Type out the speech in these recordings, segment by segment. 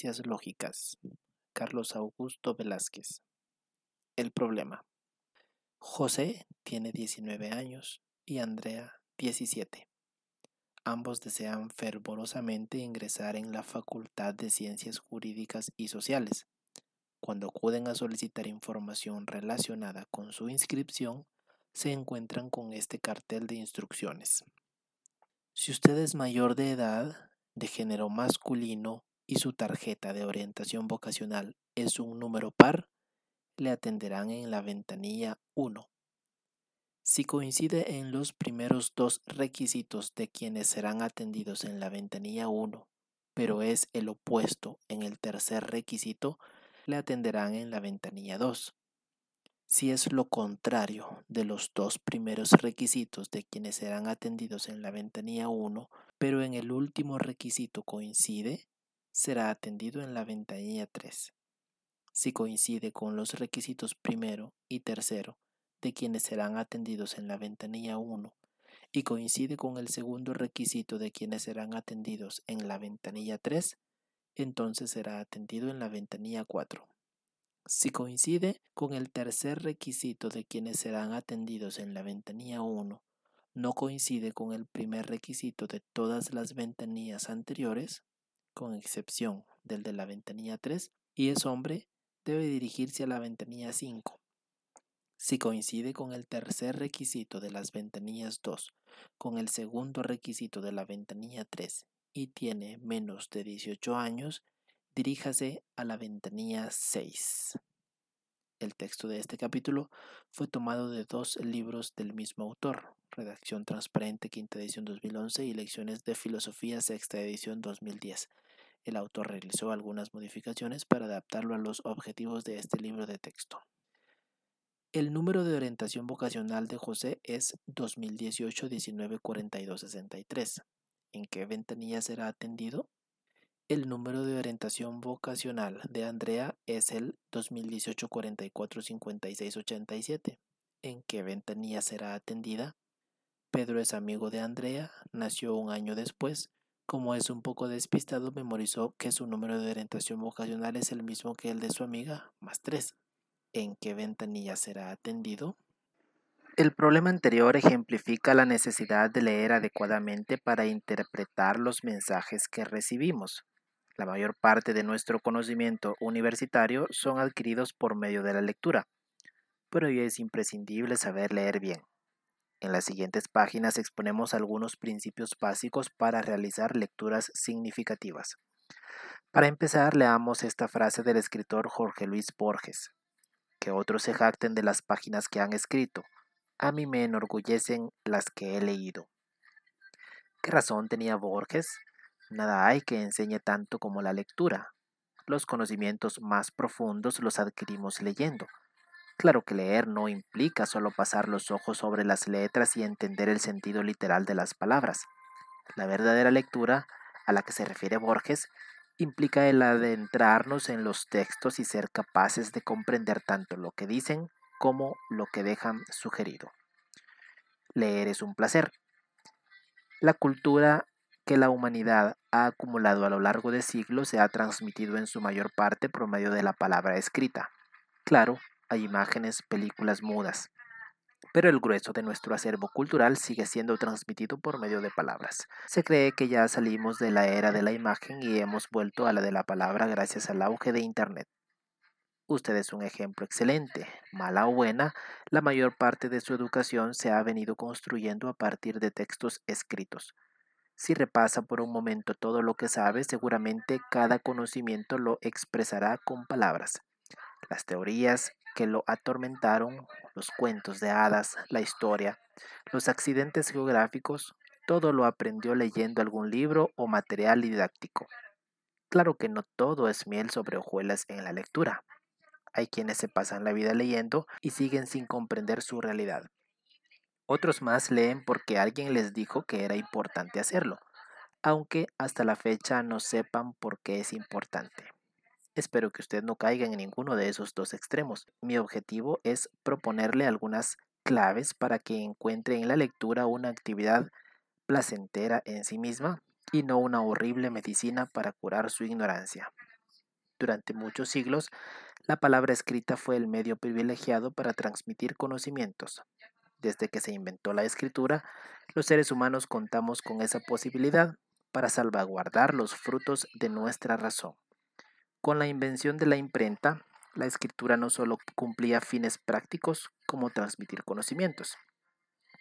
ciencias lógicas. Carlos Augusto Velázquez. El problema. José tiene 19 años y Andrea 17. Ambos desean fervorosamente ingresar en la Facultad de Ciencias Jurídicas y Sociales. Cuando acuden a solicitar información relacionada con su inscripción, se encuentran con este cartel de instrucciones. Si usted es mayor de edad, de género masculino y su tarjeta de orientación vocacional es un número par, le atenderán en la ventanilla 1. Si coincide en los primeros dos requisitos de quienes serán atendidos en la ventanilla 1, pero es el opuesto en el tercer requisito, le atenderán en la ventanilla 2. Si es lo contrario de los dos primeros requisitos de quienes serán atendidos en la ventanilla 1, pero en el último requisito coincide, será atendido en la ventanilla 3. Si coincide con los requisitos primero y tercero de quienes serán atendidos en la ventanilla 1 y coincide con el segundo requisito de quienes serán atendidos en la ventanilla 3, entonces será atendido en la ventanilla 4. Si coincide con el tercer requisito de quienes serán atendidos en la ventanilla 1, no coincide con el primer requisito de todas las ventanillas anteriores, con excepción del de la ventanilla 3, y es hombre, debe dirigirse a la ventanilla 5. Si coincide con el tercer requisito de las ventanillas 2, con el segundo requisito de la ventanilla 3 y tiene menos de 18 años, diríjase a la ventanilla 6. El texto de este capítulo fue tomado de dos libros del mismo autor, Redacción Transparente, quinta edición 2011 y Lecciones de Filosofía, sexta edición 2010. El autor realizó algunas modificaciones para adaptarlo a los objetivos de este libro de texto. El número de orientación vocacional de José es 2018 19 42 63. ¿En qué ventanilla será atendido? El número de orientación vocacional de Andrea es el 2018 44 56 87. ¿En qué ventanilla será atendida? Pedro es amigo de Andrea, nació un año después. Como es un poco despistado, memorizó que su número de orientación vocacional es el mismo que el de su amiga, más 3. ¿En qué ventanilla será atendido? El problema anterior ejemplifica la necesidad de leer adecuadamente para interpretar los mensajes que recibimos. La mayor parte de nuestro conocimiento universitario son adquiridos por medio de la lectura, pero es imprescindible saber leer bien. En las siguientes páginas exponemos algunos principios básicos para realizar lecturas significativas. Para empezar, leamos esta frase del escritor Jorge Luis Borges. Que otros se jacten de las páginas que han escrito. A mí me enorgullecen las que he leído. ¿Qué razón tenía Borges? Nada hay que enseñe tanto como la lectura. Los conocimientos más profundos los adquirimos leyendo. Claro que leer no implica solo pasar los ojos sobre las letras y entender el sentido literal de las palabras. La verdadera lectura, a la que se refiere Borges, implica el adentrarnos en los textos y ser capaces de comprender tanto lo que dicen como lo que dejan sugerido. Leer es un placer. La cultura que la humanidad ha acumulado a lo largo de siglos se ha transmitido en su mayor parte por medio de la palabra escrita. Claro, hay imágenes, películas mudas, pero el grueso de nuestro acervo cultural sigue siendo transmitido por medio de palabras. Se cree que ya salimos de la era de la imagen y hemos vuelto a la de la palabra gracias al auge de Internet. Usted es un ejemplo excelente. Mala o buena, la mayor parte de su educación se ha venido construyendo a partir de textos escritos. Si repasa por un momento todo lo que sabe, seguramente cada conocimiento lo expresará con palabras. Las teorías que lo atormentaron, los cuentos de hadas, la historia, los accidentes geográficos, todo lo aprendió leyendo algún libro o material didáctico. Claro que no todo es miel sobre hojuelas en la lectura. Hay quienes se pasan la vida leyendo y siguen sin comprender su realidad. Otros más leen porque alguien les dijo que era importante hacerlo, aunque hasta la fecha no sepan por qué es importante. Espero que usted no caiga en ninguno de esos dos extremos. Mi objetivo es proponerle algunas claves para que encuentre en la lectura una actividad placentera en sí misma y no una horrible medicina para curar su ignorancia. Durante muchos siglos, la palabra escrita fue el medio privilegiado para transmitir conocimientos. Desde que se inventó la escritura, los seres humanos contamos con esa posibilidad para salvaguardar los frutos de nuestra razón. Con la invención de la imprenta, la escritura no solo cumplía fines prácticos como transmitir conocimientos,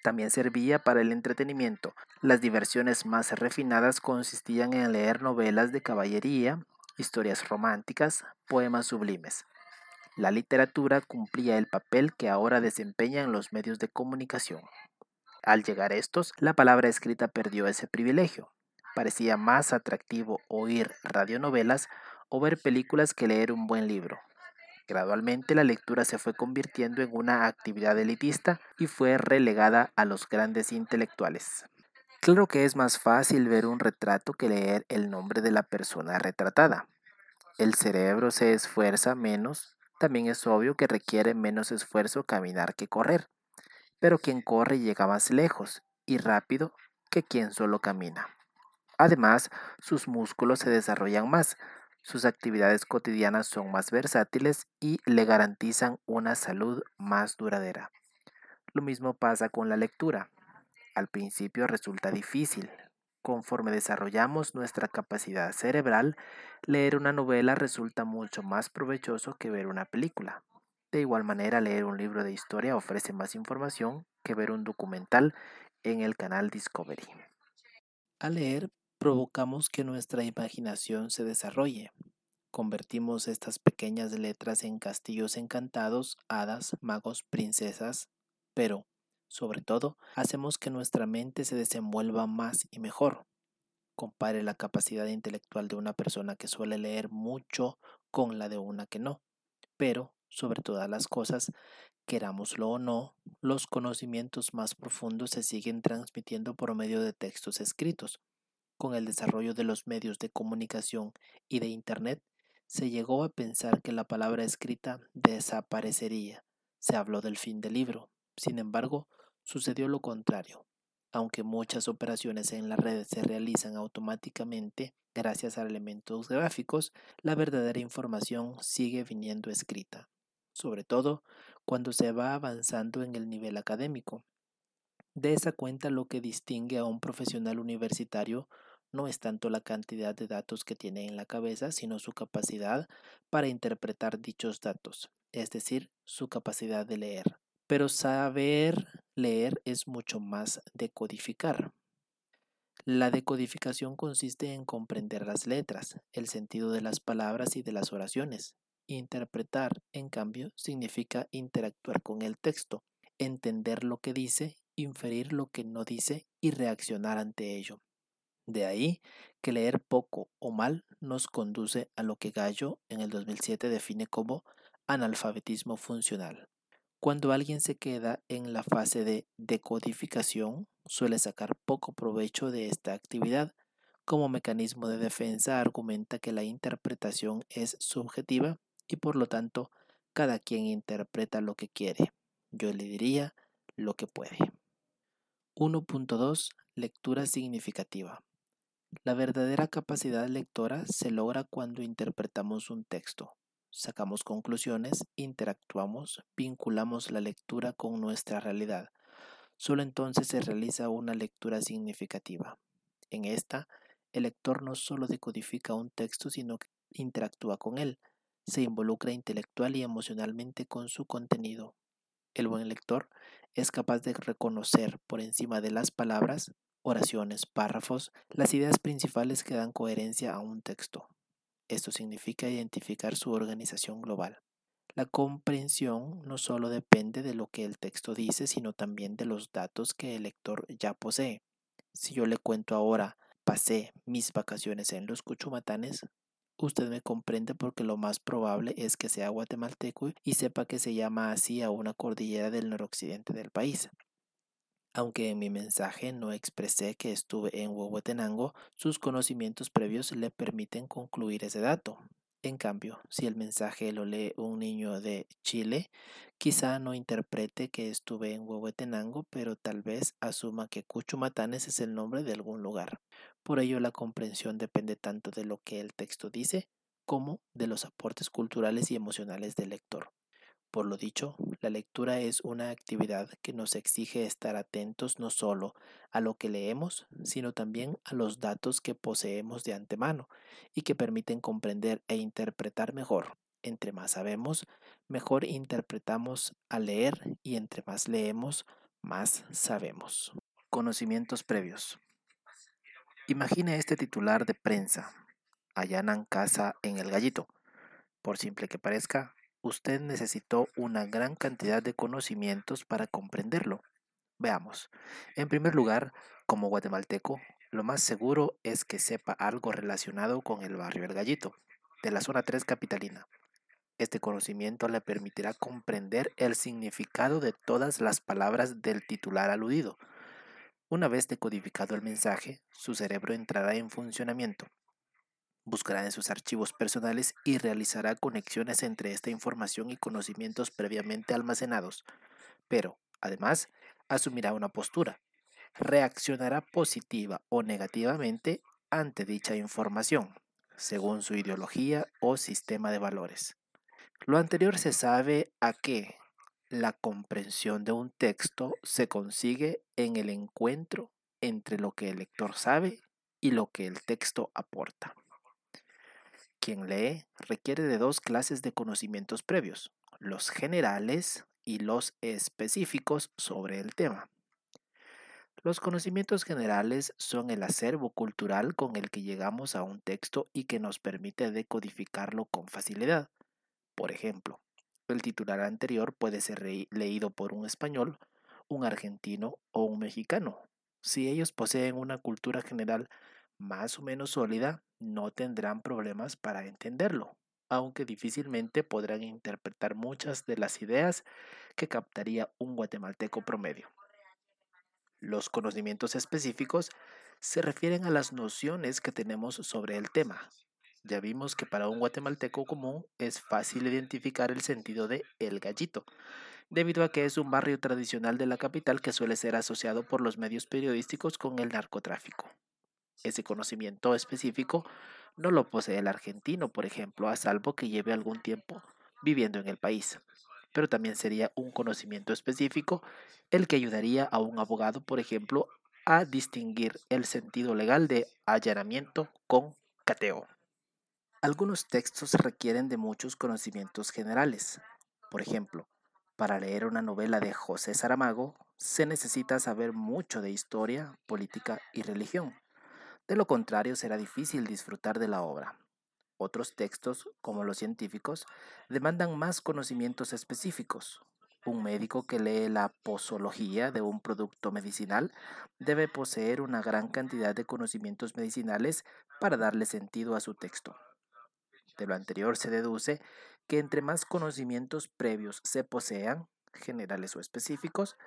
también servía para el entretenimiento. Las diversiones más refinadas consistían en leer novelas de caballería, historias románticas, poemas sublimes. La literatura cumplía el papel que ahora desempeñan los medios de comunicación. Al llegar estos, la palabra escrita perdió ese privilegio. Parecía más atractivo oír radionovelas o ver películas que leer un buen libro. Gradualmente la lectura se fue convirtiendo en una actividad elitista y fue relegada a los grandes intelectuales. Claro que es más fácil ver un retrato que leer el nombre de la persona retratada. El cerebro se esfuerza menos, también es obvio que requiere menos esfuerzo caminar que correr, pero quien corre llega más lejos y rápido que quien solo camina. Además, sus músculos se desarrollan más, sus actividades cotidianas son más versátiles y le garantizan una salud más duradera. Lo mismo pasa con la lectura. Al principio resulta difícil. Conforme desarrollamos nuestra capacidad cerebral, leer una novela resulta mucho más provechoso que ver una película. De igual manera, leer un libro de historia ofrece más información que ver un documental en el canal Discovery. Al leer, provocamos que nuestra imaginación se desarrolle. Convertimos estas pequeñas letras en castillos encantados, hadas, magos, princesas, pero sobre todo, hacemos que nuestra mente se desenvuelva más y mejor. Compare la capacidad intelectual de una persona que suele leer mucho con la de una que no. Pero, sobre todas las cosas, querámoslo o no, los conocimientos más profundos se siguen transmitiendo por medio de textos escritos. Con el desarrollo de los medios de comunicación y de Internet, se llegó a pensar que la palabra escrita desaparecería. Se habló del fin del libro. Sin embargo, Sucedió lo contrario. Aunque muchas operaciones en la red se realizan automáticamente gracias a elementos gráficos, la verdadera información sigue viniendo escrita, sobre todo cuando se va avanzando en el nivel académico. De esa cuenta lo que distingue a un profesional universitario no es tanto la cantidad de datos que tiene en la cabeza, sino su capacidad para interpretar dichos datos, es decir, su capacidad de leer. Pero saber leer es mucho más decodificar. La decodificación consiste en comprender las letras, el sentido de las palabras y de las oraciones. Interpretar, en cambio, significa interactuar con el texto, entender lo que dice, inferir lo que no dice y reaccionar ante ello. De ahí que leer poco o mal nos conduce a lo que Gallo en el 2007 define como analfabetismo funcional. Cuando alguien se queda en la fase de decodificación, suele sacar poco provecho de esta actividad. Como mecanismo de defensa argumenta que la interpretación es subjetiva y por lo tanto cada quien interpreta lo que quiere. Yo le diría lo que puede. 1.2 Lectura significativa. La verdadera capacidad lectora se logra cuando interpretamos un texto, sacamos conclusiones, interactuamos, vinculamos la lectura con nuestra realidad. Solo entonces se realiza una lectura significativa. En esta, el lector no solo decodifica un texto, sino que interactúa con él, se involucra intelectual y emocionalmente con su contenido. El buen lector es capaz de reconocer por encima de las palabras, oraciones, párrafos, las ideas principales que dan coherencia a un texto. Esto significa identificar su organización global. La comprensión no solo depende de lo que el texto dice, sino también de los datos que el lector ya posee. Si yo le cuento ahora, pasé mis vacaciones en los Cuchumatanes, usted me comprende porque lo más probable es que sea guatemalteco y sepa que se llama así a una cordillera del noroccidente del país. Aunque en mi mensaje no expresé que estuve en Huehuetenango, sus conocimientos previos le permiten concluir ese dato. En cambio, si el mensaje lo lee un niño de Chile, quizá no interprete que estuve en Huehuetenango, pero tal vez asuma que Cuchumatanes es el nombre de algún lugar. Por ello, la comprensión depende tanto de lo que el texto dice como de los aportes culturales y emocionales del lector. Por lo dicho, la lectura es una actividad que nos exige estar atentos no solo a lo que leemos, sino también a los datos que poseemos de antemano y que permiten comprender e interpretar mejor. Entre más sabemos, mejor interpretamos al leer y entre más leemos, más sabemos. Conocimientos previos. Imagine este titular de prensa. Allanan casa en el gallito. Por simple que parezca, usted necesitó una gran cantidad de conocimientos para comprenderlo. Veamos. En primer lugar, como guatemalteco, lo más seguro es que sepa algo relacionado con el barrio El Gallito, de la zona 3 capitalina. Este conocimiento le permitirá comprender el significado de todas las palabras del titular aludido. Una vez decodificado el mensaje, su cerebro entrará en funcionamiento buscará en sus archivos personales y realizará conexiones entre esta información y conocimientos previamente almacenados. Pero, además, asumirá una postura. Reaccionará positiva o negativamente ante dicha información, según su ideología o sistema de valores. Lo anterior se sabe a que la comprensión de un texto se consigue en el encuentro entre lo que el lector sabe y lo que el texto aporta. Quien lee requiere de dos clases de conocimientos previos, los generales y los específicos sobre el tema. Los conocimientos generales son el acervo cultural con el que llegamos a un texto y que nos permite decodificarlo con facilidad. Por ejemplo, el titular anterior puede ser leído por un español, un argentino o un mexicano. Si ellos poseen una cultura general más o menos sólida, no tendrán problemas para entenderlo, aunque difícilmente podrán interpretar muchas de las ideas que captaría un guatemalteco promedio. Los conocimientos específicos se refieren a las nociones que tenemos sobre el tema. Ya vimos que para un guatemalteco común es fácil identificar el sentido de el gallito, debido a que es un barrio tradicional de la capital que suele ser asociado por los medios periodísticos con el narcotráfico. Ese conocimiento específico no lo posee el argentino, por ejemplo, a salvo que lleve algún tiempo viviendo en el país. Pero también sería un conocimiento específico el que ayudaría a un abogado, por ejemplo, a distinguir el sentido legal de allanamiento con cateo. Algunos textos requieren de muchos conocimientos generales. Por ejemplo, para leer una novela de José Saramago se necesita saber mucho de historia, política y religión. De lo contrario, será difícil disfrutar de la obra. Otros textos, como los científicos, demandan más conocimientos específicos. Un médico que lee la posología de un producto medicinal debe poseer una gran cantidad de conocimientos medicinales para darle sentido a su texto. De lo anterior se deduce que entre más conocimientos previos se posean, generales o específicos,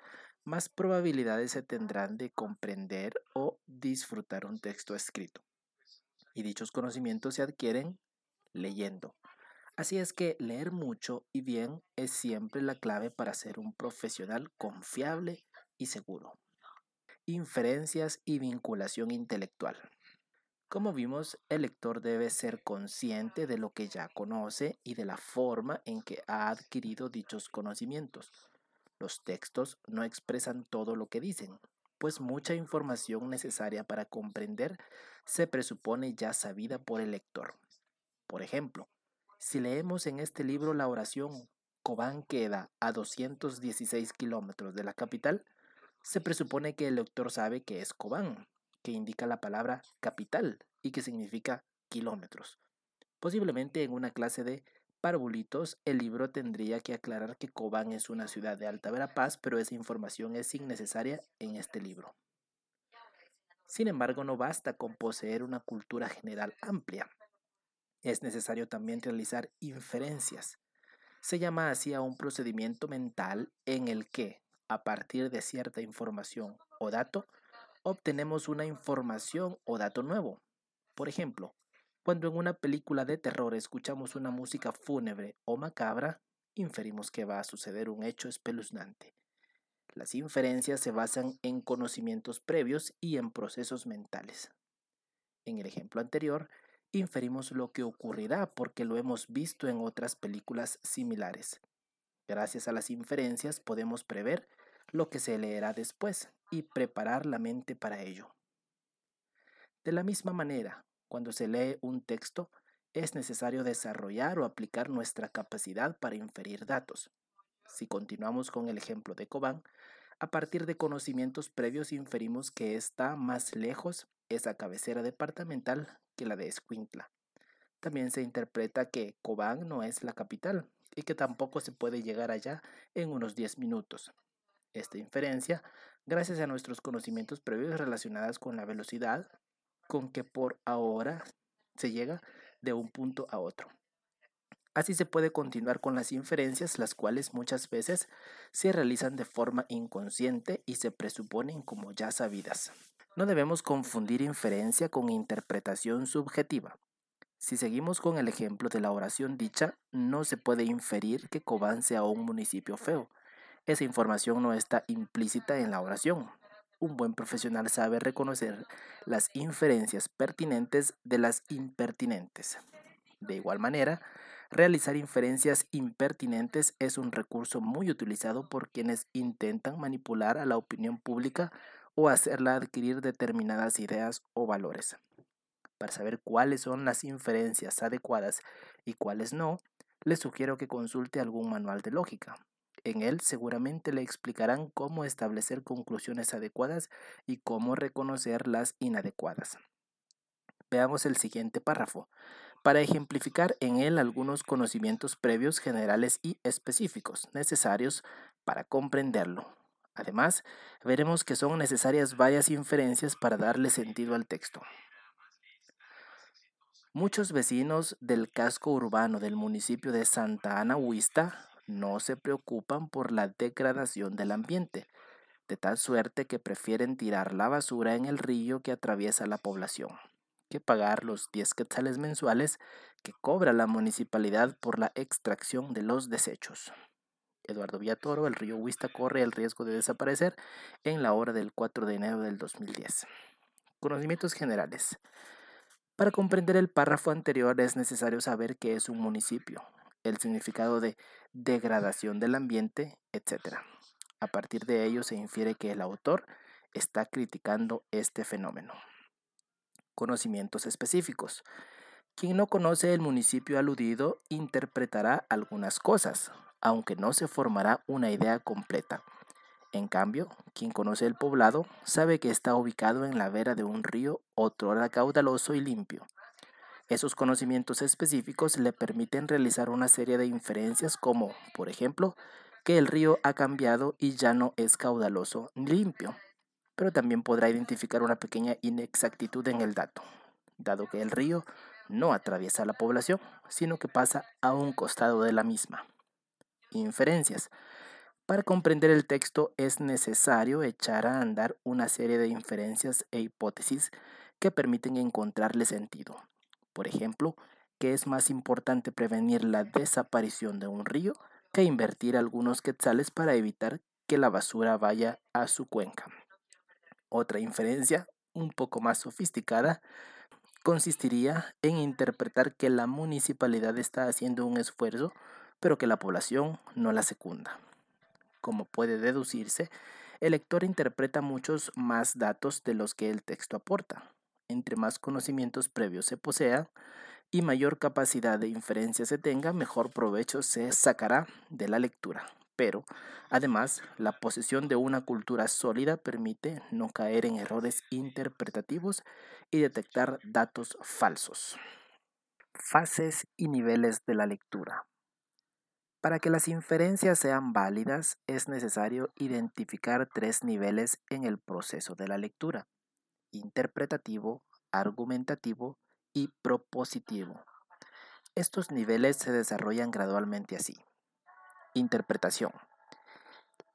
más probabilidades se tendrán de comprender o disfrutar un texto escrito. Y dichos conocimientos se adquieren leyendo. Así es que leer mucho y bien es siempre la clave para ser un profesional confiable y seguro. Inferencias y vinculación intelectual. Como vimos, el lector debe ser consciente de lo que ya conoce y de la forma en que ha adquirido dichos conocimientos los textos no expresan todo lo que dicen, pues mucha información necesaria para comprender se presupone ya sabida por el lector. Por ejemplo, si leemos en este libro la oración Cobán queda a 216 kilómetros de la capital, se presupone que el lector sabe que es Cobán, que indica la palabra capital y que significa kilómetros. Posiblemente en una clase de para Bulitos, el libro tendría que aclarar que Cobán es una ciudad de Alta Verapaz, pero esa información es innecesaria en este libro. Sin embargo, no basta con poseer una cultura general amplia. Es necesario también realizar inferencias. Se llama así a un procedimiento mental en el que, a partir de cierta información o dato, obtenemos una información o dato nuevo. Por ejemplo, cuando en una película de terror escuchamos una música fúnebre o macabra, inferimos que va a suceder un hecho espeluznante. Las inferencias se basan en conocimientos previos y en procesos mentales. En el ejemplo anterior, inferimos lo que ocurrirá porque lo hemos visto en otras películas similares. Gracias a las inferencias podemos prever lo que se leerá después y preparar la mente para ello. De la misma manera, cuando se lee un texto, es necesario desarrollar o aplicar nuestra capacidad para inferir datos. Si continuamos con el ejemplo de Cobán, a partir de conocimientos previos inferimos que está más lejos esa cabecera departamental que la de Escuintla. También se interpreta que Cobán no es la capital y que tampoco se puede llegar allá en unos 10 minutos. Esta inferencia, gracias a nuestros conocimientos previos relacionados con la velocidad con que por ahora se llega de un punto a otro. Así se puede continuar con las inferencias, las cuales muchas veces se realizan de forma inconsciente y se presuponen como ya sabidas. No debemos confundir inferencia con interpretación subjetiva. Si seguimos con el ejemplo de la oración dicha, no se puede inferir que Cobán sea un municipio feo. Esa información no está implícita en la oración. Un buen profesional sabe reconocer las inferencias pertinentes de las impertinentes. De igual manera, Realizar inferencias impertinentes es un recurso muy utilizado por quienes intentan manipular a la opinión pública o hacerla adquirir determinadas ideas o valores. Para saber cuáles son las inferencias adecuadas y cuáles no, le sugiero que consulte algún manual de lógica. En él seguramente le explicarán cómo establecer conclusiones adecuadas y cómo reconocer las inadecuadas. Veamos el siguiente párrafo para ejemplificar en él algunos conocimientos previos generales y específicos necesarios para comprenderlo. Además, veremos que son necesarias varias inferencias para darle sentido al texto. Muchos vecinos del casco urbano del municipio de Santa Ana Huista no se preocupan por la degradación del ambiente, de tal suerte que prefieren tirar la basura en el río que atraviesa la población que pagar los 10 quetzales mensuales que cobra la municipalidad por la extracción de los desechos. Eduardo Villatoro, el río Huista corre el riesgo de desaparecer en la hora del 4 de enero del 2010. Conocimientos generales. Para comprender el párrafo anterior es necesario saber qué es un municipio, el significado de degradación del ambiente, etc. A partir de ello se infiere que el autor está criticando este fenómeno conocimientos específicos. Quien no conoce el municipio aludido interpretará algunas cosas, aunque no se formará una idea completa. En cambio, quien conoce el poblado sabe que está ubicado en la vera de un río otrora caudaloso y limpio. Esos conocimientos específicos le permiten realizar una serie de inferencias como, por ejemplo, que el río ha cambiado y ya no es caudaloso ni limpio pero también podrá identificar una pequeña inexactitud en el dato, dado que el río no atraviesa la población, sino que pasa a un costado de la misma. Inferencias. Para comprender el texto es necesario echar a andar una serie de inferencias e hipótesis que permiten encontrarle sentido. Por ejemplo, que es más importante prevenir la desaparición de un río que invertir algunos quetzales para evitar que la basura vaya a su cuenca. Otra inferencia, un poco más sofisticada, consistiría en interpretar que la municipalidad está haciendo un esfuerzo, pero que la población no la secunda. Como puede deducirse, el lector interpreta muchos más datos de los que el texto aporta. Entre más conocimientos previos se posea y mayor capacidad de inferencia se tenga, mejor provecho se sacará de la lectura pero además la posesión de una cultura sólida permite no caer en errores interpretativos y detectar datos falsos. Fases y niveles de la lectura. Para que las inferencias sean válidas es necesario identificar tres niveles en el proceso de la lectura, interpretativo, argumentativo y propositivo. Estos niveles se desarrollan gradualmente así. Interpretación.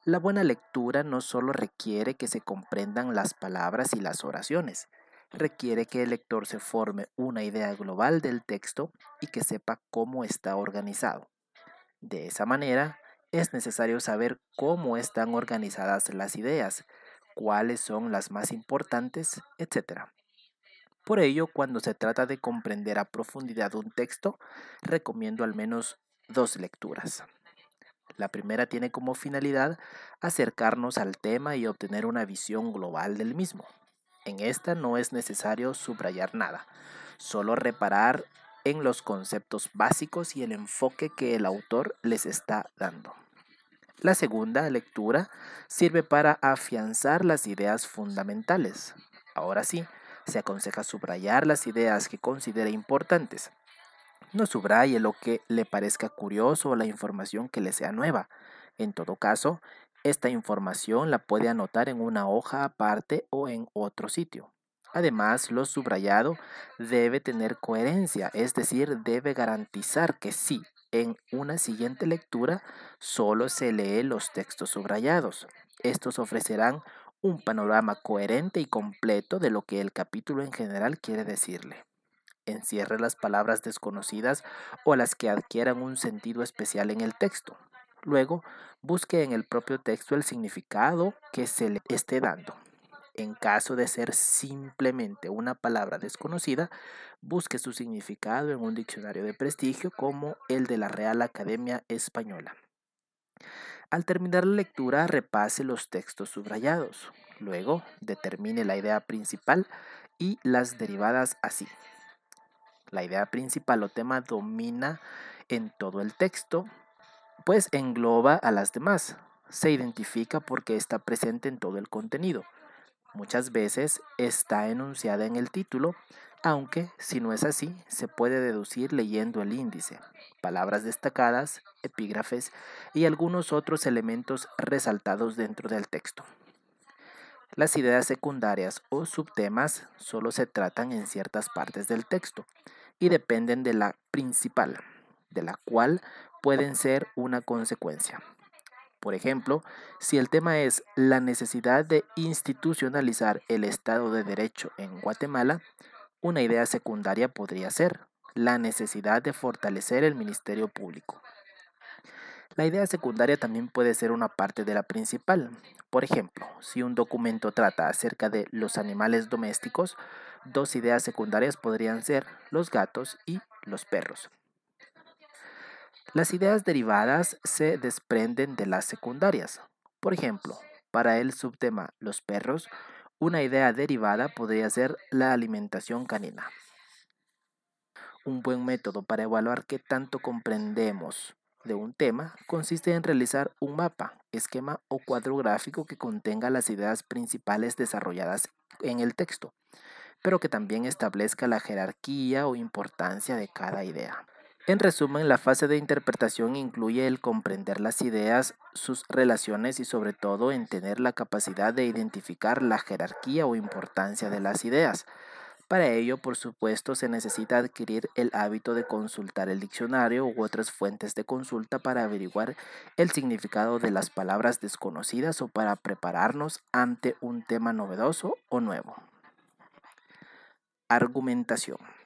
La buena lectura no solo requiere que se comprendan las palabras y las oraciones, requiere que el lector se forme una idea global del texto y que sepa cómo está organizado. De esa manera, es necesario saber cómo están organizadas las ideas, cuáles son las más importantes, etc. Por ello, cuando se trata de comprender a profundidad un texto, recomiendo al menos dos lecturas. La primera tiene como finalidad acercarnos al tema y obtener una visión global del mismo. En esta no es necesario subrayar nada, solo reparar en los conceptos básicos y el enfoque que el autor les está dando. La segunda lectura sirve para afianzar las ideas fundamentales. Ahora sí, se aconseja subrayar las ideas que considere importantes. No subraye lo que le parezca curioso o la información que le sea nueva. En todo caso, esta información la puede anotar en una hoja aparte o en otro sitio. Además, lo subrayado debe tener coherencia, es decir, debe garantizar que sí, en una siguiente lectura solo se lee los textos subrayados. Estos ofrecerán un panorama coherente y completo de lo que el capítulo en general quiere decirle. Encierre las palabras desconocidas o las que adquieran un sentido especial en el texto. Luego, busque en el propio texto el significado que se le esté dando. En caso de ser simplemente una palabra desconocida, busque su significado en un diccionario de prestigio como el de la Real Academia Española. Al terminar la lectura, repase los textos subrayados. Luego, determine la idea principal y las derivadas así. La idea principal o tema domina en todo el texto, pues engloba a las demás. Se identifica porque está presente en todo el contenido. Muchas veces está enunciada en el título, aunque si no es así, se puede deducir leyendo el índice, palabras destacadas, epígrafes y algunos otros elementos resaltados dentro del texto. Las ideas secundarias o subtemas solo se tratan en ciertas partes del texto y dependen de la principal, de la cual pueden ser una consecuencia. Por ejemplo, si el tema es la necesidad de institucionalizar el Estado de Derecho en Guatemala, una idea secundaria podría ser la necesidad de fortalecer el Ministerio Público. La idea secundaria también puede ser una parte de la principal. Por ejemplo, si un documento trata acerca de los animales domésticos, dos ideas secundarias podrían ser los gatos y los perros. Las ideas derivadas se desprenden de las secundarias. Por ejemplo, para el subtema los perros, una idea derivada podría ser la alimentación canina. Un buen método para evaluar qué tanto comprendemos de un tema consiste en realizar un mapa, esquema o cuadro gráfico que contenga las ideas principales desarrolladas en el texto, pero que también establezca la jerarquía o importancia de cada idea. En resumen, la fase de interpretación incluye el comprender las ideas, sus relaciones y sobre todo en tener la capacidad de identificar la jerarquía o importancia de las ideas. Para ello, por supuesto, se necesita adquirir el hábito de consultar el diccionario u otras fuentes de consulta para averiguar el significado de las palabras desconocidas o para prepararnos ante un tema novedoso o nuevo. Argumentación.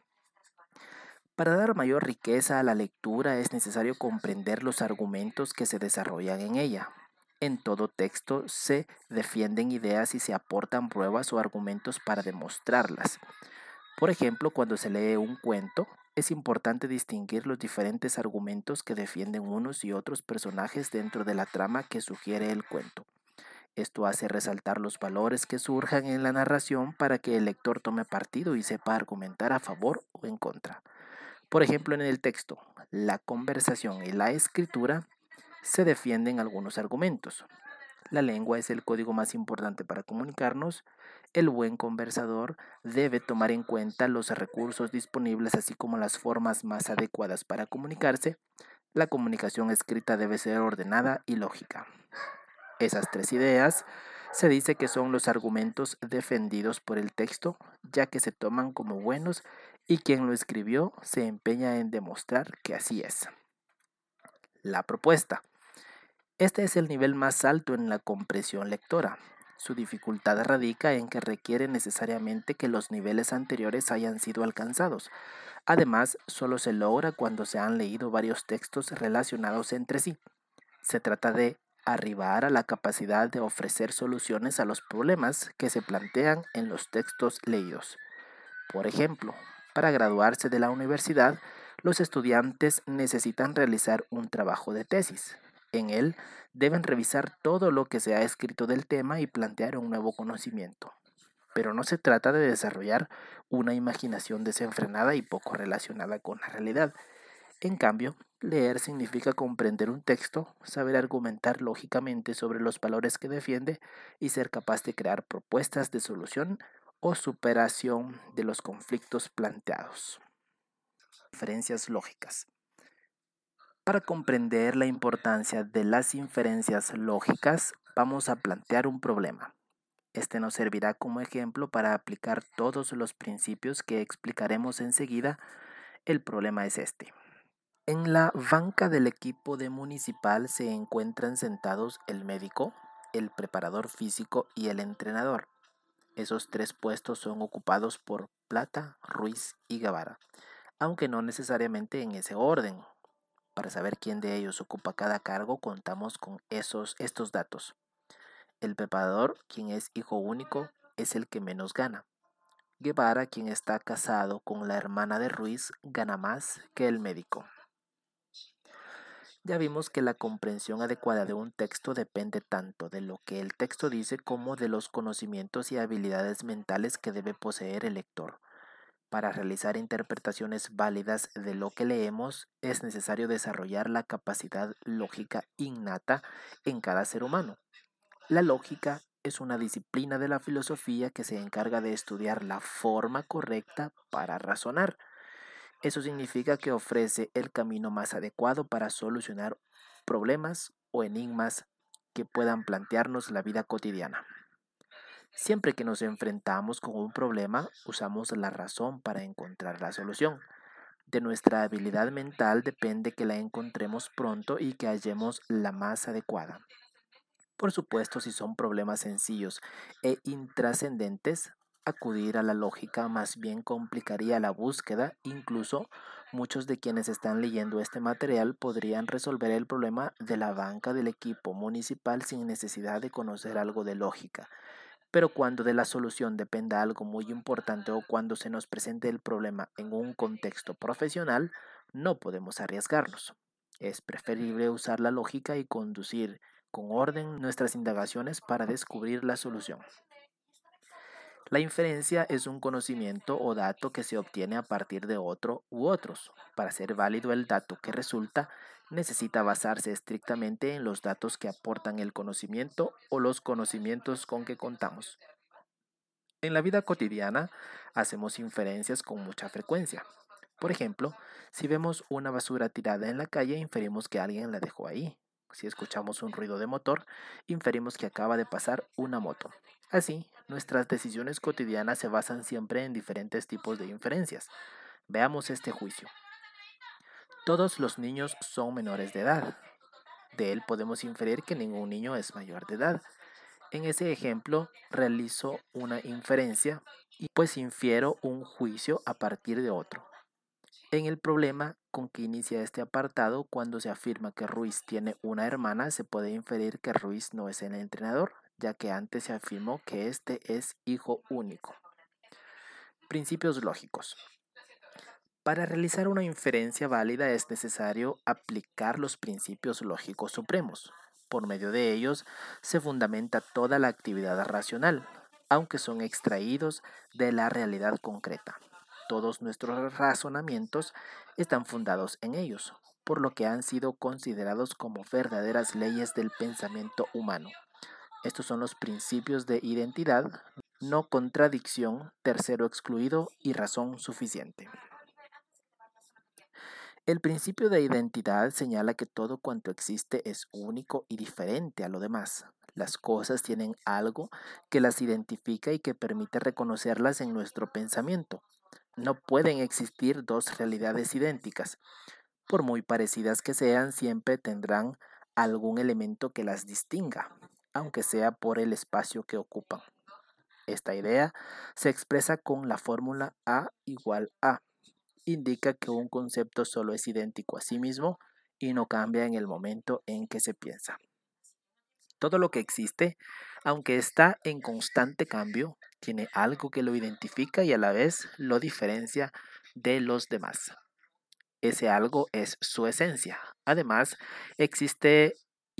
Para dar mayor riqueza a la lectura es necesario comprender los argumentos que se desarrollan en ella. En todo texto se defienden ideas y se aportan pruebas o argumentos para demostrarlas. Por ejemplo, cuando se lee un cuento, es importante distinguir los diferentes argumentos que defienden unos y otros personajes dentro de la trama que sugiere el cuento. Esto hace resaltar los valores que surjan en la narración para que el lector tome partido y sepa argumentar a favor o en contra. Por ejemplo, en el texto, la conversación y la escritura se defienden algunos argumentos. La lengua es el código más importante para comunicarnos. El buen conversador debe tomar en cuenta los recursos disponibles así como las formas más adecuadas para comunicarse. La comunicación escrita debe ser ordenada y lógica. Esas tres ideas se dice que son los argumentos defendidos por el texto, ya que se toman como buenos y quien lo escribió se empeña en demostrar que así es. La propuesta. Este es el nivel más alto en la compresión lectora. Su dificultad radica en que requiere necesariamente que los niveles anteriores hayan sido alcanzados. Además, solo se logra cuando se han leído varios textos relacionados entre sí. Se trata de arribar a la capacidad de ofrecer soluciones a los problemas que se plantean en los textos leídos. Por ejemplo, para graduarse de la universidad, los estudiantes necesitan realizar un trabajo de tesis. En él deben revisar todo lo que se ha escrito del tema y plantear un nuevo conocimiento. Pero no se trata de desarrollar una imaginación desenfrenada y poco relacionada con la realidad. En cambio, leer significa comprender un texto, saber argumentar lógicamente sobre los valores que defiende y ser capaz de crear propuestas de solución o superación de los conflictos planteados. Inferencias lógicas. Para comprender la importancia de las inferencias lógicas, vamos a plantear un problema. Este nos servirá como ejemplo para aplicar todos los principios que explicaremos enseguida. El problema es este. En la banca del equipo de municipal se encuentran sentados el médico, el preparador físico y el entrenador. Esos tres puestos son ocupados por Plata, Ruiz y Guevara, aunque no necesariamente en ese orden. Para saber quién de ellos ocupa cada cargo, contamos con esos, estos datos. El preparador, quien es hijo único, es el que menos gana. Guevara, quien está casado con la hermana de Ruiz, gana más que el médico. Ya vimos que la comprensión adecuada de un texto depende tanto de lo que el texto dice como de los conocimientos y habilidades mentales que debe poseer el lector. Para realizar interpretaciones válidas de lo que leemos es necesario desarrollar la capacidad lógica innata en cada ser humano. La lógica es una disciplina de la filosofía que se encarga de estudiar la forma correcta para razonar. Eso significa que ofrece el camino más adecuado para solucionar problemas o enigmas que puedan plantearnos la vida cotidiana. Siempre que nos enfrentamos con un problema, usamos la razón para encontrar la solución. De nuestra habilidad mental depende que la encontremos pronto y que hallemos la más adecuada. Por supuesto, si son problemas sencillos e intrascendentes, acudir a la lógica más bien complicaría la búsqueda, incluso muchos de quienes están leyendo este material podrían resolver el problema de la banca del equipo municipal sin necesidad de conocer algo de lógica. Pero cuando de la solución dependa algo muy importante o cuando se nos presente el problema en un contexto profesional, no podemos arriesgarnos. Es preferible usar la lógica y conducir con orden nuestras indagaciones para descubrir la solución. La inferencia es un conocimiento o dato que se obtiene a partir de otro u otros. Para ser válido el dato que resulta, necesita basarse estrictamente en los datos que aportan el conocimiento o los conocimientos con que contamos. En la vida cotidiana hacemos inferencias con mucha frecuencia. Por ejemplo, si vemos una basura tirada en la calle, inferimos que alguien la dejó ahí. Si escuchamos un ruido de motor, inferimos que acaba de pasar una moto. Así, nuestras decisiones cotidianas se basan siempre en diferentes tipos de inferencias. Veamos este juicio. Todos los niños son menores de edad. De él podemos inferir que ningún niño es mayor de edad. En ese ejemplo realizo una inferencia y pues infiero un juicio a partir de otro. En el problema con que inicia este apartado, cuando se afirma que Ruiz tiene una hermana, se puede inferir que Ruiz no es el entrenador, ya que antes se afirmó que este es hijo único. Principios lógicos. Para realizar una inferencia válida es necesario aplicar los principios lógicos supremos. Por medio de ellos se fundamenta toda la actividad racional, aunque son extraídos de la realidad concreta. Todos nuestros razonamientos están fundados en ellos, por lo que han sido considerados como verdaderas leyes del pensamiento humano. Estos son los principios de identidad, no contradicción, tercero excluido y razón suficiente. El principio de identidad señala que todo cuanto existe es único y diferente a lo demás. Las cosas tienen algo que las identifica y que permite reconocerlas en nuestro pensamiento. No pueden existir dos realidades idénticas. Por muy parecidas que sean, siempre tendrán algún elemento que las distinga, aunque sea por el espacio que ocupan. Esta idea se expresa con la fórmula A igual a. Indica que un concepto solo es idéntico a sí mismo y no cambia en el momento en que se piensa. Todo lo que existe, aunque está en constante cambio, tiene algo que lo identifica y a la vez lo diferencia de los demás. Ese algo es su esencia. Además, existe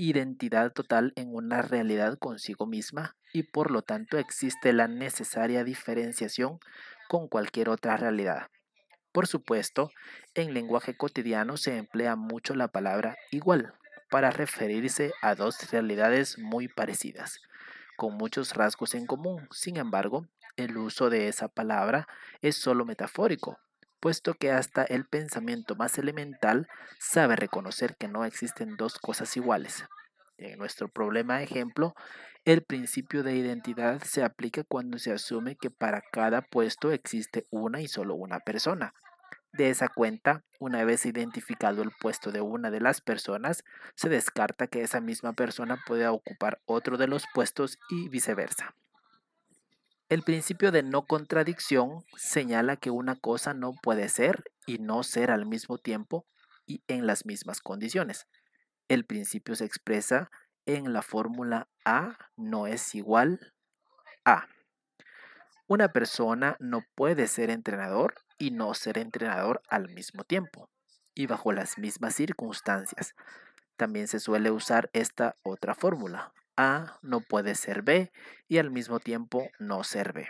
identidad total en una realidad consigo misma y por lo tanto existe la necesaria diferenciación con cualquier otra realidad. Por supuesto, en lenguaje cotidiano se emplea mucho la palabra igual para referirse a dos realidades muy parecidas, con muchos rasgos en común. Sin embargo, el uso de esa palabra es solo metafórico, puesto que hasta el pensamiento más elemental sabe reconocer que no existen dos cosas iguales. En nuestro problema ejemplo, el principio de identidad se aplica cuando se asume que para cada puesto existe una y solo una persona. De esa cuenta, una vez identificado el puesto de una de las personas, se descarta que esa misma persona pueda ocupar otro de los puestos y viceversa. El principio de no contradicción señala que una cosa no puede ser y no ser al mismo tiempo y en las mismas condiciones. El principio se expresa en la fórmula A no es igual a. Una persona no puede ser entrenador y no ser entrenador al mismo tiempo y bajo las mismas circunstancias. También se suele usar esta otra fórmula. A no puede ser B y al mismo tiempo no ser B.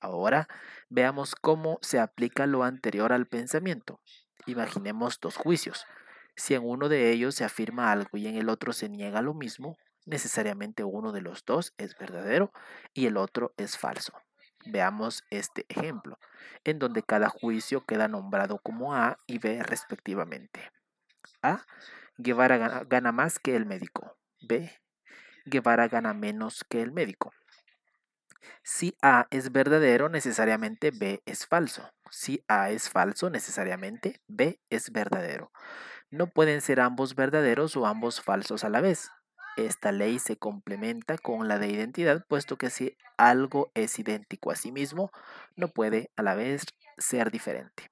Ahora veamos cómo se aplica lo anterior al pensamiento. Imaginemos dos juicios. Si en uno de ellos se afirma algo y en el otro se niega lo mismo, necesariamente uno de los dos es verdadero y el otro es falso. Veamos este ejemplo, en donde cada juicio queda nombrado como A y B respectivamente. A. Guevara gana, más que el médico. B. Guevara gana menos que el médico. Si A es verdadero, necesariamente B es falso. Si A es falso, necesariamente B es verdadero. No pueden ser ambos verdaderos o ambos falsos a la vez. Esta ley se complementa con la de identidad, puesto que si algo es idéntico a sí mismo, no puede a la vez ser diferente.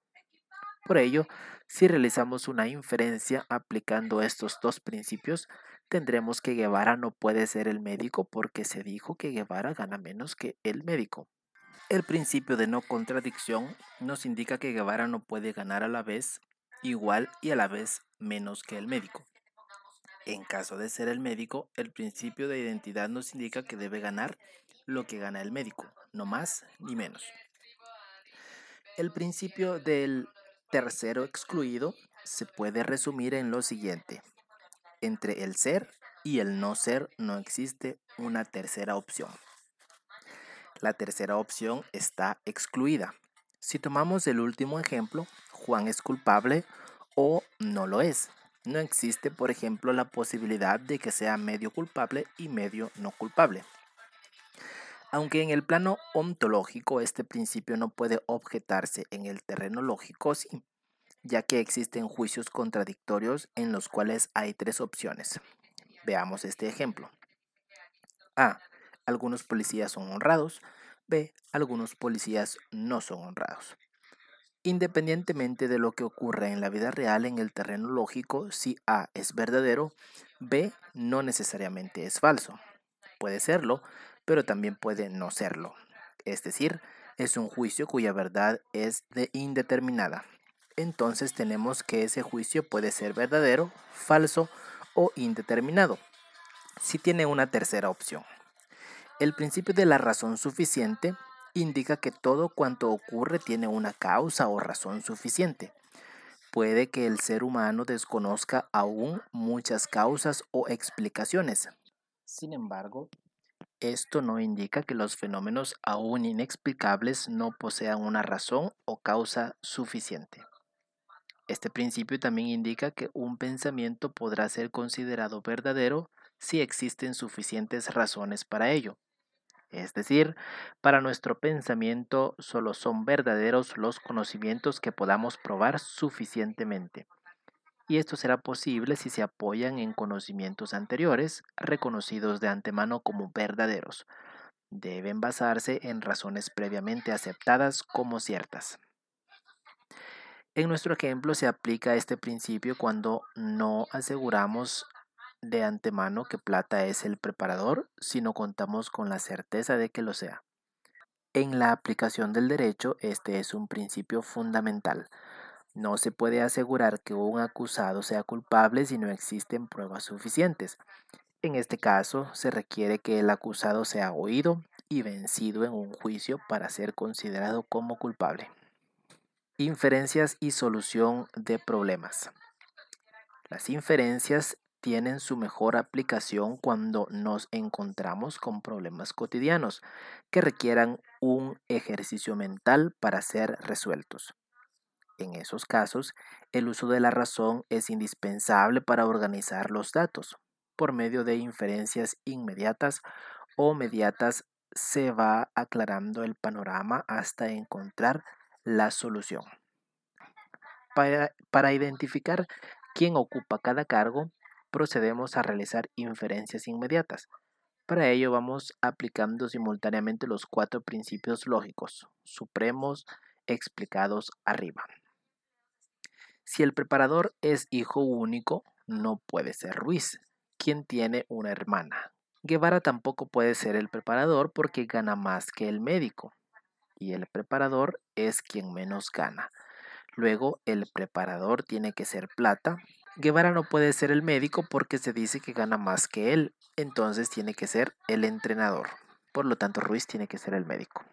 Por ello, si realizamos una inferencia aplicando estos dos principios, tendremos que Guevara no puede ser el médico porque se dijo que Guevara gana menos que el médico. El principio de no contradicción nos indica que Guevara no puede ganar a la vez igual y a la vez menos que el médico. En caso de ser el médico, el principio de identidad nos indica que debe ganar lo que gana el médico, no más ni menos. El principio del tercero excluido se puede resumir en lo siguiente. Entre el ser y el no ser no existe una tercera opción. La tercera opción está excluida. Si tomamos el último ejemplo, Juan es culpable o no lo es. No existe, por ejemplo, la posibilidad de que sea medio culpable y medio no culpable. Aunque en el plano ontológico este principio no puede objetarse en el terreno lógico, sí, ya que existen juicios contradictorios en los cuales hay tres opciones. Veamos este ejemplo. A. Algunos policías son honrados. B. Algunos policías no son honrados. Independientemente de lo que ocurra en la vida real en el terreno lógico, si A es verdadero, B no necesariamente es falso. Puede serlo, pero también puede no serlo. Es decir, es un juicio cuya verdad es de indeterminada. Entonces tenemos que ese juicio puede ser verdadero, falso o indeterminado, si tiene una tercera opción. El principio de la razón suficiente indica que todo cuanto ocurre tiene una causa o razón suficiente. Puede que el ser humano desconozca aún muchas causas o explicaciones. Sin embargo, esto no indica que los fenómenos aún inexplicables no posean una razón o causa suficiente. Este principio también indica que un pensamiento podrá ser considerado verdadero si existen suficientes razones para ello. Es decir, para nuestro pensamiento solo son verdaderos los conocimientos que podamos probar suficientemente. Y esto será posible si se apoyan en conocimientos anteriores, reconocidos de antemano como verdaderos. Deben basarse en razones previamente aceptadas como ciertas. En nuestro ejemplo se aplica este principio cuando no aseguramos de antemano que Plata es el preparador si no contamos con la certeza de que lo sea. En la aplicación del derecho, este es un principio fundamental. No se puede asegurar que un acusado sea culpable si no existen pruebas suficientes. En este caso, se requiere que el acusado sea oído y vencido en un juicio para ser considerado como culpable. Inferencias y solución de problemas. Las inferencias tienen su mejor aplicación cuando nos encontramos con problemas cotidianos que requieran un ejercicio mental para ser resueltos. En esos casos, el uso de la razón es indispensable para organizar los datos. Por medio de inferencias inmediatas o mediatas se va aclarando el panorama hasta encontrar la solución. Para, identificar quién ocupa cada cargo, procedemos a realizar inferencias inmediatas. Para ello vamos aplicando simultáneamente los cuatro principios lógicos supremos explicados arriba. Si el preparador es hijo único, no puede ser Ruiz, quien tiene una hermana. Guevara tampoco puede ser el preparador porque gana más que el médico. Y el preparador es quien menos gana. Luego, el preparador tiene que ser plata. Guevara no puede ser el médico porque se dice que gana más que él. Entonces tiene que ser el entrenador. Por lo tanto, Ruiz tiene que ser el médico.